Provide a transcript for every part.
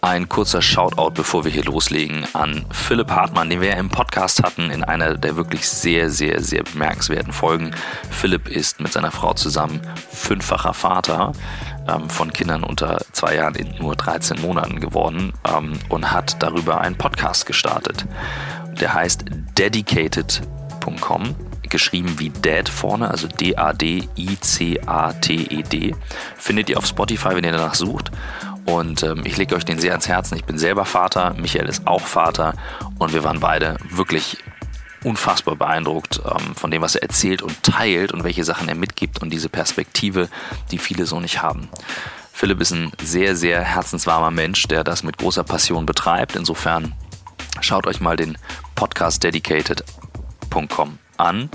ein kurzer Shoutout, bevor wir hier loslegen, an Philipp Hartmann, den wir ja im Podcast hatten, in einer der wirklich sehr, sehr, sehr bemerkenswerten Folgen. Philipp ist mit seiner Frau zusammen fünffacher Vater ähm, von Kindern unter zwei Jahren in nur 13 Monaten geworden ähm, und hat darüber einen Podcast gestartet. Der heißt dedicated.com geschrieben wie Dad vorne, also D-A-D-I-C-A-T-E-D. Findet ihr auf Spotify, wenn ihr danach sucht. Und ähm, ich lege euch den sehr ans Herzen. Ich bin selber Vater, Michael ist auch Vater und wir waren beide wirklich unfassbar beeindruckt ähm, von dem, was er erzählt und teilt und welche Sachen er mitgibt und diese Perspektive, die viele so nicht haben. Philipp ist ein sehr, sehr herzenswarmer Mensch, der das mit großer Passion betreibt. Insofern schaut euch mal den Podcast dedicated.com an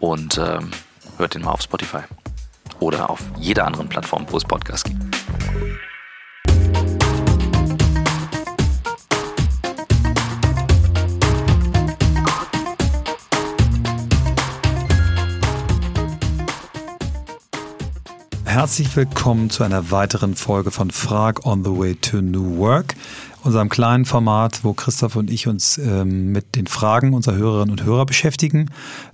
und ähm, hört den mal auf Spotify oder auf jeder anderen Plattform, wo es Podcasts gibt. Herzlich willkommen zu einer weiteren Folge von Frag on the Way to New Work, unserem kleinen Format, wo Christoph und ich uns ähm, mit den Fragen unserer Hörerinnen und Hörer beschäftigen.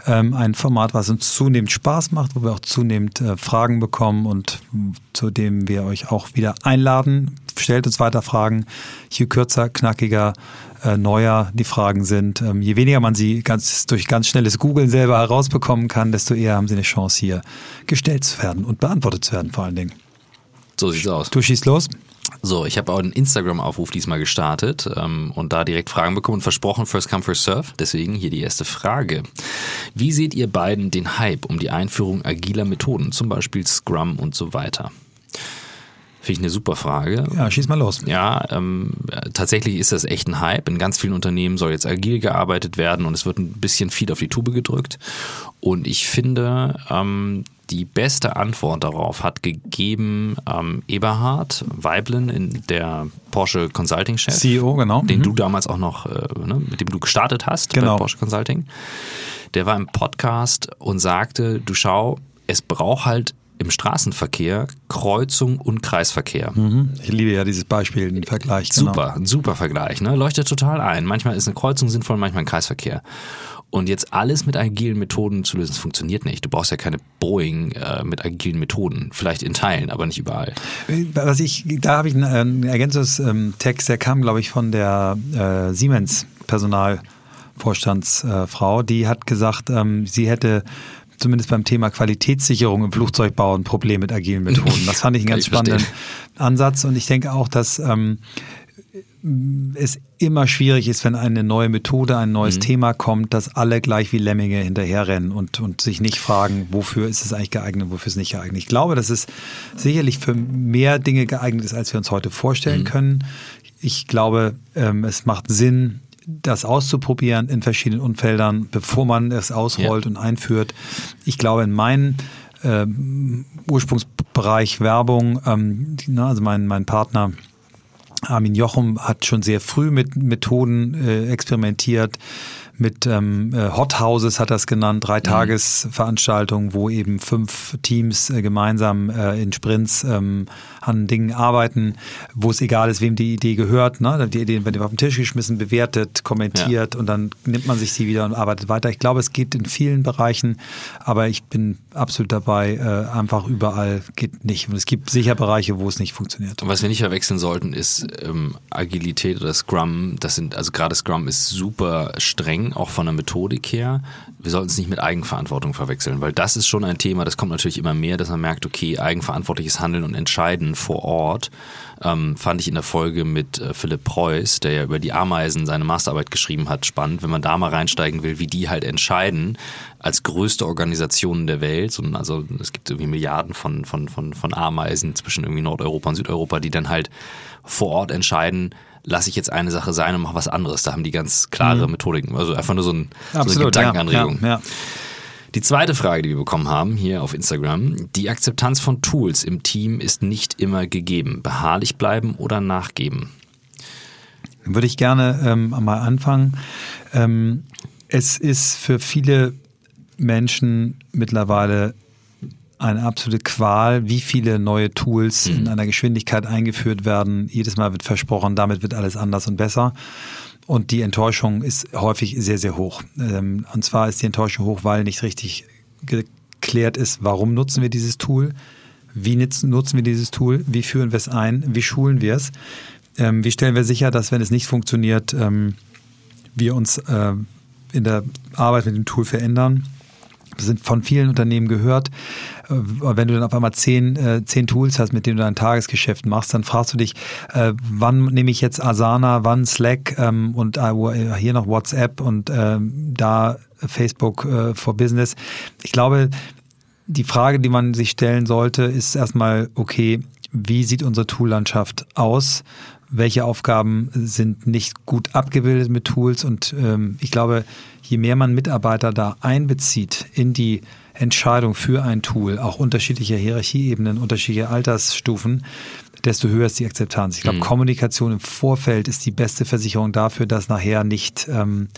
Ähm, ein Format, was uns zunehmend Spaß macht, wo wir auch zunehmend äh, Fragen bekommen und zu dem wir euch auch wieder einladen. Stellt uns weiter Fragen. Je kürzer, knackiger, äh, neuer die Fragen sind. Ähm, je weniger man sie ganz, durch ganz schnelles Googeln selber herausbekommen kann, desto eher haben sie eine Chance, hier gestellt zu werden und beantwortet zu werden, vor allen Dingen. So sieht's aus. Du schießt los. So, ich habe auch einen Instagram-Aufruf diesmal gestartet ähm, und da direkt Fragen bekommen und versprochen, first come, first serve. Deswegen hier die erste Frage. Wie seht ihr beiden den Hype um die Einführung agiler Methoden, zum Beispiel Scrum und so weiter? Finde ich eine super Frage. Ja, schieß mal los. Ja, ähm, tatsächlich ist das echt ein Hype. In ganz vielen Unternehmen soll jetzt agil gearbeitet werden und es wird ein bisschen viel auf die Tube gedrückt. Und ich finde, ähm, die beste Antwort darauf hat gegeben ähm, Eberhard Weiblin, in der Porsche Consulting Chef. CEO, genau. Den mhm. du damals auch noch, äh, ne, mit dem du gestartet hast genau. bei Porsche Consulting. Der war im Podcast und sagte, du schau, es braucht halt im Straßenverkehr Kreuzung und Kreisverkehr. Mhm. Ich liebe ja dieses Beispiel, den Vergleich. Genau. Super, ein super Vergleich. Ne? Leuchtet total ein. Manchmal ist eine Kreuzung sinnvoll, manchmal ein Kreisverkehr. Und jetzt alles mit agilen Methoden zu lösen, das funktioniert nicht. Du brauchst ja keine Boeing äh, mit agilen Methoden. Vielleicht in Teilen, aber nicht überall. Was ich, da habe ich einen, Ergänzungstext, der kam, glaube ich, von der äh, Siemens Personalvorstandsfrau. Die hat gesagt, ähm, sie hätte zumindest beim Thema Qualitätssicherung im Flugzeugbau ein Problem mit agilen Methoden. Das fand ich einen ganz spannenden verstehen. Ansatz und ich denke auch, dass ähm, es immer schwierig ist, wenn eine neue Methode, ein neues mhm. Thema kommt, dass alle gleich wie Lemminge hinterherrennen und, und sich nicht fragen, wofür ist es eigentlich geeignet, wofür ist es nicht geeignet. Ich glaube, dass es sicherlich für mehr Dinge geeignet ist, als wir uns heute vorstellen mhm. können. Ich glaube, ähm, es macht Sinn, das auszuprobieren in verschiedenen Umfeldern, bevor man es ausrollt ja. und einführt. Ich glaube, in meinem äh, Ursprungsbereich Werbung, ähm, also mein, mein Partner Armin Jochum hat schon sehr früh mit Methoden äh, experimentiert, mit ähm, äh, Hot Houses hat er es genannt, drei mhm. Tagesveranstaltungen, wo eben fünf Teams äh, gemeinsam äh, in Sprints ähm, an Dingen arbeiten, wo es egal ist, wem die Idee gehört. Ne? Die Idee wird auf den Tisch geschmissen, bewertet, kommentiert ja. und dann nimmt man sich sie wieder und arbeitet weiter. Ich glaube, es geht in vielen Bereichen, aber ich bin absolut dabei, äh, einfach überall geht nicht. Und es gibt sicher Bereiche, wo es nicht funktioniert. Und was wir nicht verwechseln sollten, ist ähm, Agilität oder Scrum. Das sind, also gerade Scrum ist super streng, auch von der Methodik her. Wir sollten es nicht mit Eigenverantwortung verwechseln, weil das ist schon ein Thema, das kommt natürlich immer mehr, dass man merkt, okay, eigenverantwortliches Handeln und Entscheiden vor Ort, ähm, fand ich in der Folge mit äh, Philipp Preuß, der ja über die Ameisen seine Masterarbeit geschrieben hat, spannend, wenn man da mal reinsteigen will, wie die halt entscheiden als größte Organisation der Welt. Und also es gibt irgendwie Milliarden von, von, von, von Ameisen zwischen irgendwie Nordeuropa und Südeuropa, die dann halt vor Ort entscheiden, lasse ich jetzt eine Sache sein und mache was anderes. Da haben die ganz klare mhm. Methodiken. Also einfach nur so, ein, so eine Gedankenanregung. Ja, ja, ja. Die zweite Frage, die wir bekommen haben hier auf Instagram, die Akzeptanz von Tools im Team ist nicht immer gegeben. Beharrlich bleiben oder nachgeben? Würde ich gerne ähm, mal anfangen. Ähm, es ist für viele Menschen mittlerweile eine absolute Qual, wie viele neue Tools mhm. in einer Geschwindigkeit eingeführt werden. Jedes Mal wird versprochen, damit wird alles anders und besser. Und die Enttäuschung ist häufig sehr, sehr hoch. Ähm, und zwar ist die Enttäuschung hoch, weil nicht richtig geklärt ist, warum nutzen wir dieses Tool, wie nutzen wir dieses Tool, wie führen wir es ein, wie schulen wir es, ähm, wie stellen wir sicher, dass wenn es nicht funktioniert, ähm, wir uns äh, in der Arbeit mit dem Tool verändern. Sind von vielen Unternehmen gehört. Äh, wenn du dann auf einmal zehn, äh, zehn Tools hast, mit denen du dein Tagesgeschäft machst, dann fragst du dich, äh, wann nehme ich jetzt Asana, wann Slack ähm, und hier noch WhatsApp und ähm, da Facebook for Business. Ich glaube, die Frage, die man sich stellen sollte, ist erstmal, okay, wie sieht unsere Toollandschaft aus? Welche Aufgaben sind nicht gut abgebildet mit Tools? Und ähm, ich glaube, je mehr man Mitarbeiter da einbezieht in die Entscheidung für ein Tool, auch unterschiedliche Hierarchieebenen, unterschiedliche Altersstufen, desto höher ist die Akzeptanz. Ich glaube, mhm. Kommunikation im Vorfeld ist die beste Versicherung dafür, dass nachher nicht ähm,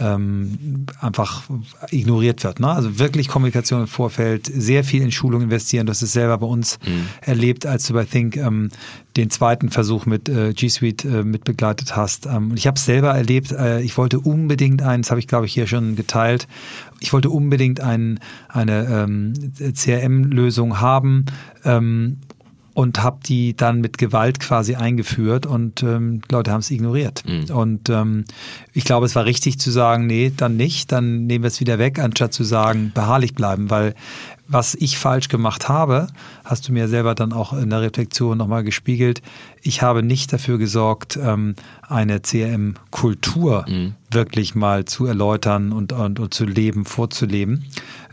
ähm, einfach ignoriert wird. Ne? Also wirklich Kommunikation im Vorfeld, sehr viel in Schulung investieren. Du hast es selber bei uns mhm. erlebt, als du bei Think ähm, den zweiten Versuch mit äh, G Suite äh, mitbegleitet hast. Ähm, ich habe es selber erlebt. Äh, ich wollte unbedingt einen, das habe ich glaube ich hier schon geteilt. Ich wollte unbedingt ein, eine ähm, CRM-Lösung haben. Ähm, und habe die dann mit Gewalt quasi eingeführt und ähm, Leute haben es ignoriert. Mhm. Und ähm, ich glaube, es war richtig zu sagen, nee, dann nicht, dann nehmen wir es wieder weg, anstatt zu sagen, beharrlich bleiben, weil was ich falsch gemacht habe, hast du mir selber dann auch in der Reflexion nochmal gespiegelt. Ich habe nicht dafür gesorgt, ähm, eine CRM-Kultur mhm. wirklich mal zu erläutern und, und, und zu leben, vorzuleben.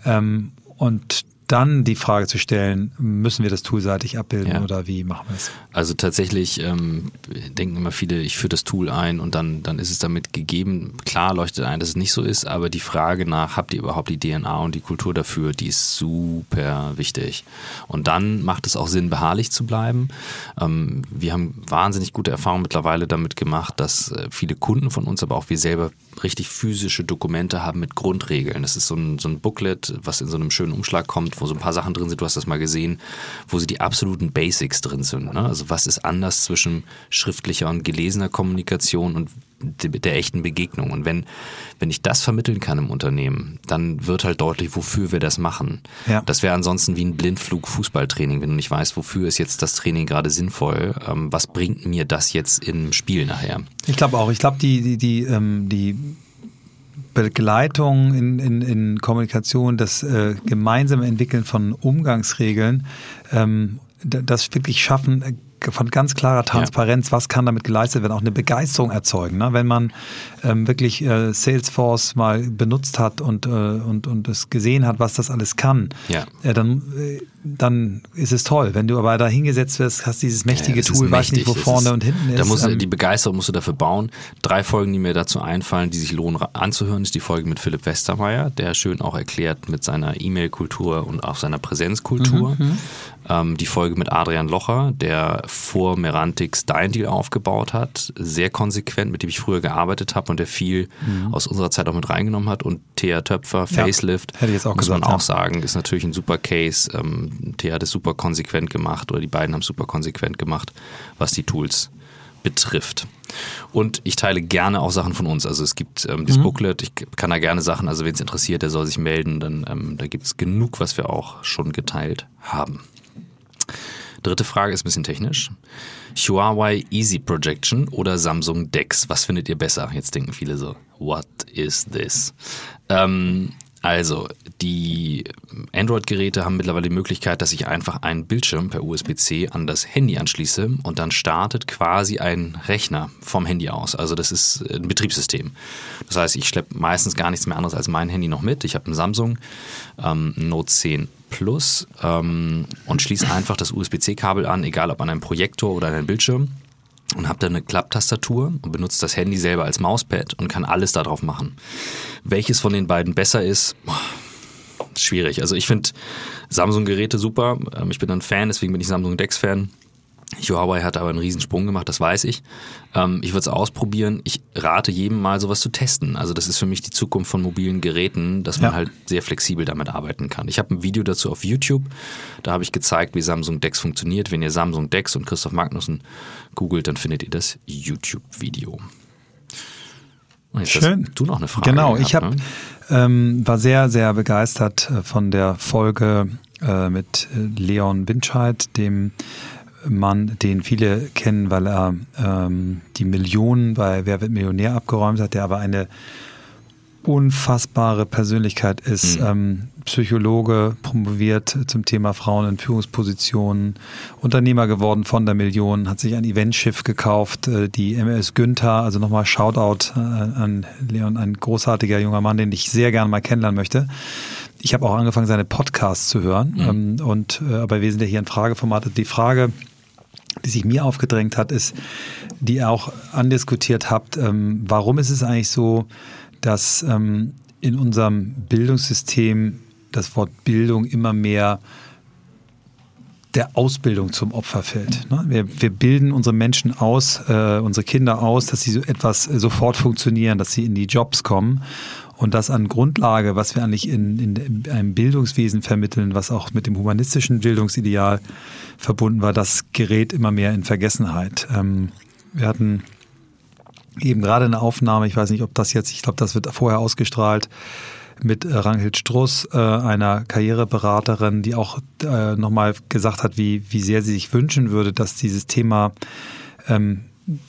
Ähm, und dann die Frage zu stellen, müssen wir das toolseitig abbilden ja. oder wie machen wir es? Also tatsächlich ähm, denken immer viele, ich führe das Tool ein und dann, dann ist es damit gegeben. Klar leuchtet ein, dass es nicht so ist, aber die Frage nach, habt ihr überhaupt die DNA und die Kultur dafür, die ist super wichtig. Und dann macht es auch Sinn, beharrlich zu bleiben. Ähm, wir haben wahnsinnig gute Erfahrungen mittlerweile damit gemacht, dass äh, viele Kunden von uns, aber auch wir selber richtig physische Dokumente haben mit Grundregeln. Das ist so ein, so ein Booklet, was in so einem schönen Umschlag kommt, wo so ein paar Sachen drin sind, du hast das mal gesehen, wo sie die absoluten Basics drin sind. Ne? Also was ist anders zwischen schriftlicher und gelesener Kommunikation und der echten Begegnung. Und wenn, wenn ich das vermitteln kann im Unternehmen, dann wird halt deutlich, wofür wir das machen. Ja. Das wäre ansonsten wie ein Blindflug Fußballtraining, wenn du nicht weißt, wofür ist jetzt das Training gerade sinnvoll, ähm, was bringt mir das jetzt im Spiel nachher? Ich glaube auch, ich glaube, die, die, die, ähm, die Begleitung in, in, in Kommunikation, das äh, gemeinsame Entwickeln von Umgangsregeln, ähm, das wirklich schaffen, von ganz klarer Transparenz, ja. was kann damit geleistet werden, auch eine Begeisterung erzeugen. Ne? Wenn man ähm, wirklich äh, Salesforce mal benutzt hat und, äh, und, und es gesehen hat, was das alles kann, ja. äh, dann, äh, dann ist es toll. Wenn du aber da hingesetzt wirst, hast dieses mächtige ja, Tool, weißt nicht, wo vorne ist, und hinten ist. Da musst, ähm, die Begeisterung musst du dafür bauen. Drei Folgen, die mir dazu einfallen, die sich lohnen anzuhören, ist die Folge mit Philipp Westermeier, der schön auch erklärt mit seiner E-Mail-Kultur und auch seiner Präsenzkultur. Mhm, mhm. Die Folge mit Adrian Locher, der vor Merantix Dein Deal aufgebaut hat, sehr konsequent, mit dem ich früher gearbeitet habe und der viel mhm. aus unserer Zeit auch mit reingenommen hat. Und Thea Töpfer, Facelift, ja, hätte ich jetzt auch muss gesagt, man auch ja. sagen, ist natürlich ein super Case. Ähm, Thea hat es super konsequent gemacht oder die beiden haben es super konsequent gemacht, was die Tools betrifft. Und ich teile gerne auch Sachen von uns. Also es gibt ähm, das mhm. Booklet, ich kann da gerne Sachen, also wen es interessiert, der soll sich melden, dann ähm, da gibt es genug, was wir auch schon geteilt haben. Dritte Frage ist ein bisschen technisch. Huawei Easy Projection oder Samsung Dex? Was findet ihr besser? Jetzt denken viele so, what is this? Ähm, also, die Android-Geräte haben mittlerweile die Möglichkeit, dass ich einfach einen Bildschirm per USB-C an das Handy anschließe und dann startet quasi ein Rechner vom Handy aus. Also das ist ein Betriebssystem. Das heißt, ich schleppe meistens gar nichts mehr anderes als mein Handy noch mit. Ich habe einen Samsung ähm, Note 10 Plus ähm, und schließe einfach das USB-C-Kabel an, egal ob an einem Projektor oder an einem Bildschirm und habe dann eine Klapptastatur und benutze das Handy selber als Mauspad und kann alles darauf machen. Welches von den beiden besser ist, schwierig. Also ich finde Samsung-Geräte super. Ähm, ich bin ein Fan, deswegen bin ich Samsung Dex-Fan. Huawei hat aber einen Riesensprung gemacht, das weiß ich. Ähm, ich würde es ausprobieren. Ich rate jedem mal sowas zu testen. Also das ist für mich die Zukunft von mobilen Geräten, dass man ja. halt sehr flexibel damit arbeiten kann. Ich habe ein Video dazu auf YouTube. Da habe ich gezeigt, wie Samsung Dex funktioniert. Wenn ihr Samsung Dex und Christoph Magnussen googelt, dann findet ihr das YouTube-Video. Schön. du noch eine Frage? Genau, gehabt, ich habe ne? ähm, war sehr, sehr begeistert äh, von der Folge äh, mit äh, Leon Winscheid, dem Mann, den viele kennen, weil er ähm, die Millionen bei Wer wird Millionär abgeräumt hat, der aber eine unfassbare Persönlichkeit ist. Mhm. Ähm, Psychologe, promoviert zum Thema Frauen in Führungspositionen, Unternehmer geworden von der Million, hat sich ein Eventschiff gekauft, äh, die MS Günther, also nochmal Shoutout äh, an Leon, ein großartiger junger Mann, den ich sehr gerne mal kennenlernen möchte. Ich habe auch angefangen, seine Podcasts zu hören. Mhm. Ähm, und äh, aber wir sind ja hier ein Frageformat. Die Frage, die sich mir aufgedrängt hat, ist, die ihr auch andiskutiert habt, ähm, warum ist es eigentlich so, dass ähm, in unserem Bildungssystem das Wort Bildung immer mehr der Ausbildung zum Opfer fällt. Ne? Wir, wir bilden unsere Menschen aus, äh, unsere Kinder aus, dass sie so etwas sofort funktionieren, dass sie in die Jobs kommen und das an Grundlage, was wir eigentlich in, in, in einem Bildungswesen vermitteln, was auch mit dem humanistischen Bildungsideal verbunden war, das gerät immer mehr in Vergessenheit. Ähm, wir hatten eben gerade eine Aufnahme, ich weiß nicht, ob das jetzt, ich glaube, das wird vorher ausgestrahlt, mit äh, Ranghild Struss, äh, einer Karriereberaterin, die auch äh, nochmal gesagt hat, wie, wie sehr sie sich wünschen würde, dass dieses Thema ähm,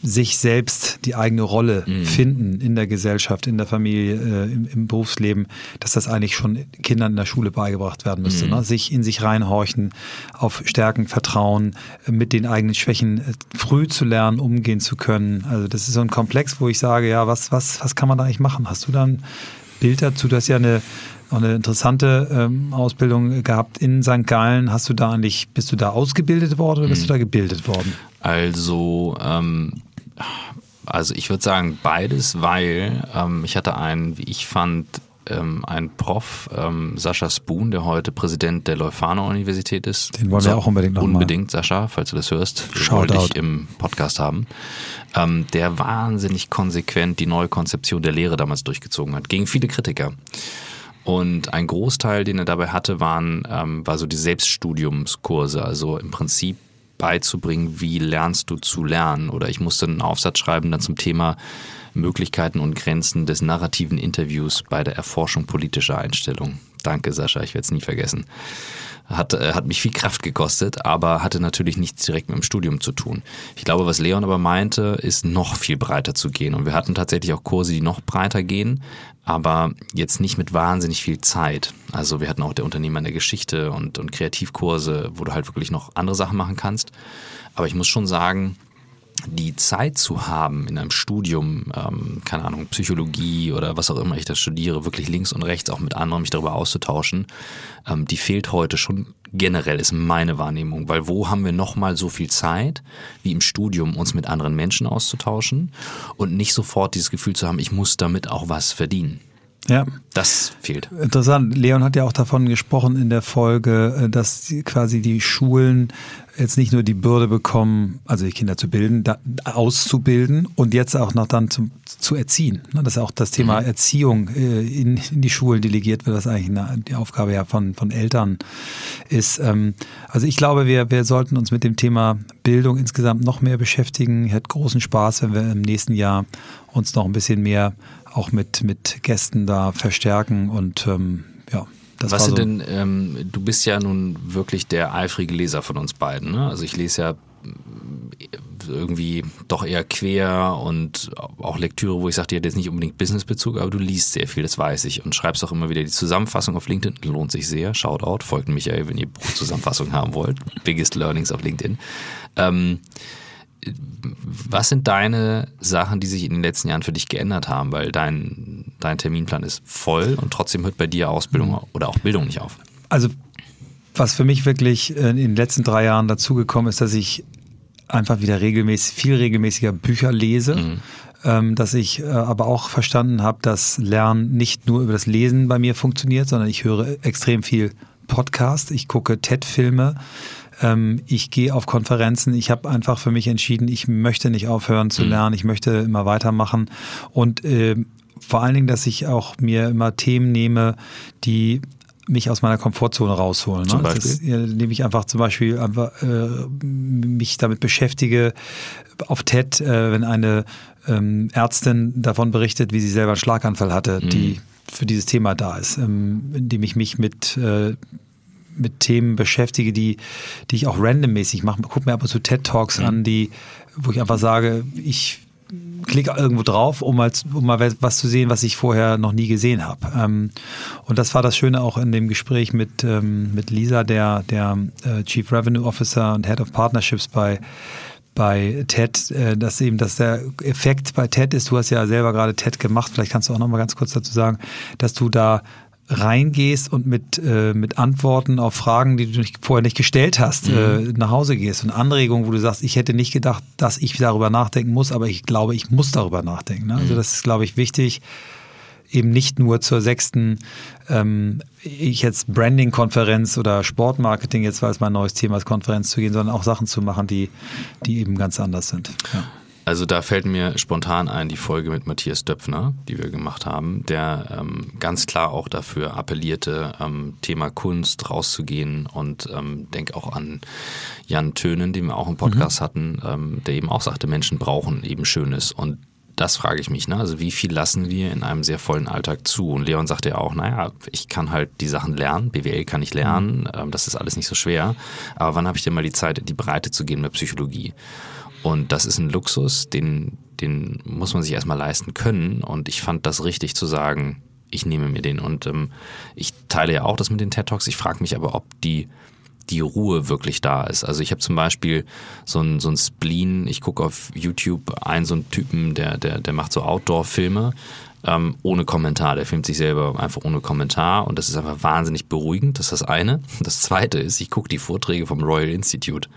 sich selbst die eigene Rolle mhm. finden in der Gesellschaft, in der Familie, äh, im, im, Berufsleben, dass das eigentlich schon Kindern in der Schule beigebracht werden müsste. Mhm. Ne? Sich in sich reinhorchen, auf Stärken vertrauen, mit den eigenen Schwächen früh zu lernen, umgehen zu können. Also das ist so ein Komplex, wo ich sage, ja, was, was, was kann man da eigentlich machen? Hast du da ein Bild dazu? Du hast ja eine auch eine interessante ähm, Ausbildung gehabt in St. Gallen. Hast du da eigentlich, bist du da ausgebildet worden oder bist mhm. du da gebildet worden? Also, ähm, also ich würde sagen beides, weil ähm, ich hatte einen, wie ich fand, ähm, einen Prof, ähm, Sascha Spoon, der heute Präsident der Leuphana Universität ist. Den wollen wir auch unbedingt noch Unbedingt, mal. Sascha, falls du das hörst. Wollte ich im Podcast haben. Ähm, der wahnsinnig konsequent die neue Konzeption der Lehre damals durchgezogen hat, gegen viele Kritiker. Und ein Großteil, den er dabei hatte, waren, ähm, war so die Selbststudiumskurse. Also im Prinzip beizubringen, wie lernst du zu lernen. Oder ich musste einen Aufsatz schreiben dann zum Thema Möglichkeiten und Grenzen des narrativen Interviews bei der Erforschung politischer Einstellungen. Danke, Sascha, ich werde es nie vergessen. Hat, äh, hat mich viel Kraft gekostet, aber hatte natürlich nichts direkt mit dem Studium zu tun. Ich glaube, was Leon aber meinte, ist noch viel breiter zu gehen. Und wir hatten tatsächlich auch Kurse, die noch breiter gehen, aber jetzt nicht mit wahnsinnig viel Zeit. Also wir hatten auch der Unternehmer in der Geschichte und, und Kreativkurse, wo du halt wirklich noch andere Sachen machen kannst. Aber ich muss schon sagen, die Zeit zu haben in einem Studium, ähm, keine Ahnung, Psychologie oder was auch immer ich da studiere, wirklich links und rechts auch mit anderen mich darüber auszutauschen, ähm, die fehlt heute schon generell, ist meine Wahrnehmung. Weil wo haben wir nochmal so viel Zeit, wie im Studium, uns mit anderen Menschen auszutauschen und nicht sofort dieses Gefühl zu haben, ich muss damit auch was verdienen. Ja. Das fehlt. Interessant. Leon hat ja auch davon gesprochen in der Folge, äh, dass quasi die Schulen jetzt nicht nur die Bürde bekommen, also die Kinder zu bilden, da, auszubilden und jetzt auch noch dann zum, zu erziehen. Ne, dass auch das Thema mhm. Erziehung äh, in, in, die Schulen delegiert wird, was eigentlich eine, die Aufgabe ja von, von Eltern ist. Ähm, also ich glaube, wir, wir sollten uns mit dem Thema Bildung insgesamt noch mehr beschäftigen. Ich hätte großen Spaß, wenn wir im nächsten Jahr uns noch ein bisschen mehr auch mit, mit Gästen da verstärken und ähm, ja. Das Was sind so denn, ähm, du bist ja nun wirklich der eifrige Leser von uns beiden. Ne? Also ich lese ja irgendwie doch eher quer und auch Lektüre, wo ich sage, die hat jetzt nicht unbedingt Businessbezug, aber du liest sehr viel, das weiß ich. Und schreibst auch immer wieder die Zusammenfassung auf LinkedIn, lohnt sich sehr. Shoutout, folgt Michael, wenn ihr Zusammenfassung haben wollt. Biggest Learnings auf LinkedIn. Ähm, was sind deine Sachen, die sich in den letzten Jahren für dich geändert haben? Weil dein, dein Terminplan ist voll und trotzdem hört bei dir Ausbildung oder auch Bildung nicht auf. Also, was für mich wirklich in den letzten drei Jahren dazugekommen ist, dass ich einfach wieder regelmäßig, viel regelmäßiger Bücher lese. Mhm. Ähm, dass ich äh, aber auch verstanden habe, dass Lernen nicht nur über das Lesen bei mir funktioniert, sondern ich höre extrem viel Podcast, ich gucke TED-Filme, Ähm, ich gehe auf Konferenzen. Ich habe einfach für mich entschieden, ich möchte nicht aufhören zu mhm. lernen. Ich möchte immer weitermachen. Und äh, vor allen Dingen, dass ich auch mir immer Themen nehme, die mich aus meiner Komfortzone rausholen. Ne? Zum Beispiel? Ist, indem ich einfach zum Beispiel einfach, äh, mich damit beschäftige, auf TED, äh, wenn eine ähm, Ärztin davon berichtet, wie sie selber einen Schlaganfall hatte, mhm. die für dieses Thema da ist, ähm, indem ich mich mit äh, mit Themen beschäftige, die, die ich auch randommäßig mache. Guck mir ab und zu TED Talks mhm. an, die, wo ich einfach sage, ich klicke irgendwo drauf, um mal, um mal was zu sehen, was ich vorher noch nie gesehen habe. Ähm, und das war das Schöne auch in dem Gespräch mit, ähm, mit Lisa, der, der äh, Chief Revenue Officer und Head of Partnerships bei bei TED, äh, dass eben, dass der Effekt bei TED ist, du hast ja selber gerade TED gemacht, vielleicht kannst du auch noch mal ganz kurz dazu sagen, dass du da reingehst und mit, äh, mit Antworten auf Fragen, die du nicht, vorher nicht gestellt hast, mhm. äh, nach Hause gehst. Und Anregungen, wo du sagst, ich hätte nicht gedacht, dass ich darüber nachdenken muss, aber ich glaube, ich muss darüber nachdenken. Ne? Also mhm. das ist, glaube ich, wichtig, eben nicht nur zur sechsten, ähm, ich jetzt Branding-Konferenz oder Sportmarketing, jetzt war es mein neues Thema, als Konferenz zu gehen, sondern auch Sachen zu machen, die, die eben ganz anders sind. Ja. Also da fällt mir spontan ein die Folge mit Matthias Döpfner, die wir gemacht haben, der ähm, ganz klar auch dafür appellierte, ähm, Thema Kunst rauszugehen und ähm, denke auch an Jan Tönen, den wir auch im Podcast mhm. hatten, ähm, der eben auch sagte, Menschen brauchen eben Schönes und das frage ich mich, ne? Also wie viel lassen wir in einem sehr vollen Alltag zu? Und Leon sagte ja auch, naja, ich kann halt die Sachen lernen, BWL kann ich lernen, mhm. ähm, das ist alles nicht so schwer. Aber wann habe ich denn mal die Zeit, die Breite zu gehen mit Psychologie? Und das ist ein Luxus, den, den muss man sich erstmal leisten können. Und ich fand das richtig zu sagen, ich nehme mir den. Und ähm, ich teile ja auch das mit den TED Talks. Ich frage mich aber, ob die, die Ruhe wirklich da ist. Also ich habe zum Beispiel so ein, so ein Spleen, ich gucke auf YouTube einen so einen Typen, der, der, der macht so Outdoor-Filme ähm, ohne Kommentar. Der filmt sich selber einfach ohne Kommentar und das ist einfach wahnsinnig beruhigend. Das ist das eine. Das zweite ist, ich gucke die Vorträge vom Royal Institute.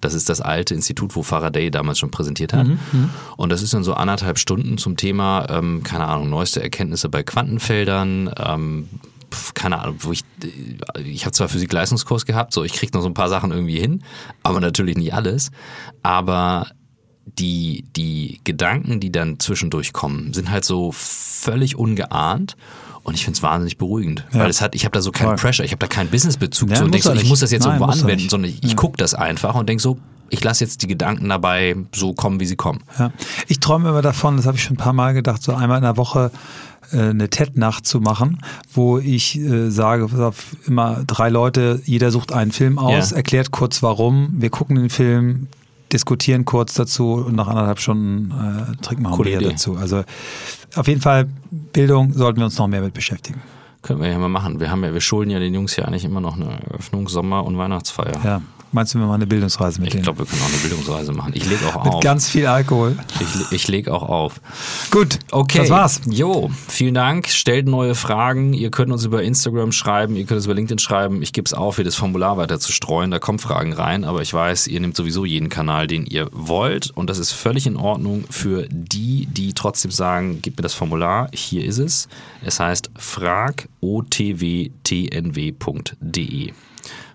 Das ist das alte Institut, wo Faraday damals schon präsentiert hat. Mhm, mhm, und das ist dann so anderthalb Stunden zum Thema, ähm, keine Ahnung, neueste Erkenntnisse bei Quantenfeldern, ähm, keine Ahnung, wo ich, ich habe zwar Physik-Leistungskurs gehabt, so ich kriege noch so ein paar Sachen irgendwie hin, aber natürlich nicht alles. Aber die, die Gedanken, die dann zwischendurch kommen, sind halt so völlig ungeahnt und ich finde es wahnsinnig beruhigend, ja. weil es hat, ich habe da so keinen Pressure, ich habe da keinen Businessbezug ja, zu und denke so, ich muss das jetzt Nein, irgendwo anwenden, sondern ich, ich gucke das einfach und denke so, ich lasse jetzt die Gedanken dabei so kommen, wie sie kommen. Ja. Ich träume immer davon, das habe ich schon ein paar Mal gedacht, so einmal in der Woche äh, eine TED-Nacht zu machen, wo ich äh, sage, immer drei Leute, jeder sucht einen Film aus, yeah. erklärt kurz warum, wir gucken den Film, diskutieren kurz dazu und nach anderthalb Stunden äh, trinken wir ein Bier dazu. Also auf jeden Fall Bildung sollten wir uns noch mehr mit beschäftigen. Können wir ja mal machen. Wir haben ja, wir schulden ja den Jungs ja eigentlich immer noch eine Eröffnung, Sommer- und Weihnachtsfeier. Ja, Meinst du, wir machen eine Bildungsreise mit ich denen? Ich glaube, wir können auch eine Bildungsreise machen. Ich lege auch auf. Mit ganz viel Alkohol. Ich, ich lege auch auf. Gut, okay. Das war's. Jo, vielen Dank. Stellt neue Fragen. Ihr könnt uns über Instagram schreiben, ihr könnt uns über LinkedIn schreiben. Ich gebe es auf, hier das Formular weiter zu streuen. Da kommen Fragen rein, aber ich weiß, ihr nehmt sowieso jeden Kanal, den ihr wollt. Und das ist völlig in Ordnung für die, die trotzdem sagen, gib mir das Formular. Hier ist es. Es heißt fragotwtnw.de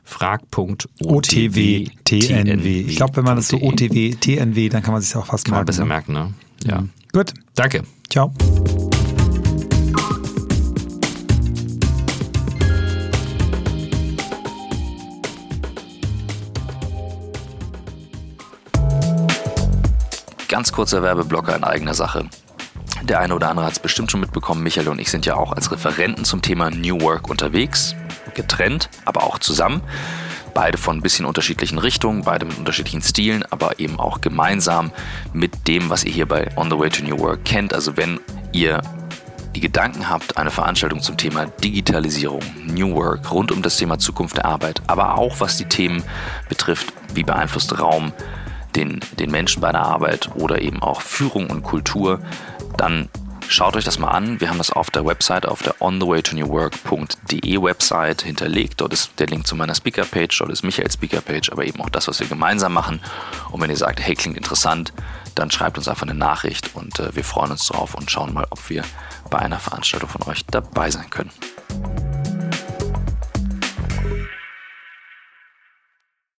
frag.otw.tnw. Ich glaube, wenn man das so OTW-TNW, dann kann man sich auch fast kann merken. besser ne? merken, ne? Ja. Mhm. Gut. Danke. Ciao. Ganz kurzer Werbeblocker in eigener Sache. Der eine oder andere hat es bestimmt schon mitbekommen. Michael und ich sind ja auch als Referenten zum Thema New Work unterwegs getrennt, aber auch zusammen. Beide von ein bisschen unterschiedlichen Richtungen, beide mit unterschiedlichen Stilen, aber eben auch gemeinsam mit dem, was ihr hier bei On the Way to New Work kennt. Also wenn ihr die Gedanken habt, eine Veranstaltung zum Thema Digitalisierung, New Work, rund um das Thema Zukunft der Arbeit, aber auch was die Themen betrifft, wie beeinflusst Raum den, den Menschen bei der Arbeit oder eben auch Führung und Kultur, dann Schaut euch das mal an. Wir haben das auf der Website, auf der onthewaytonewwork.de Website hinterlegt. Dort ist der Link zu meiner Speaker-Page, dort ist Michaels Speaker-Page, aber eben auch das, was wir gemeinsam machen. Und wenn ihr sagt, hey, klingt interessant, dann schreibt uns einfach eine Nachricht und äh, wir freuen uns drauf und schauen mal, ob wir bei einer Veranstaltung von euch dabei sein können.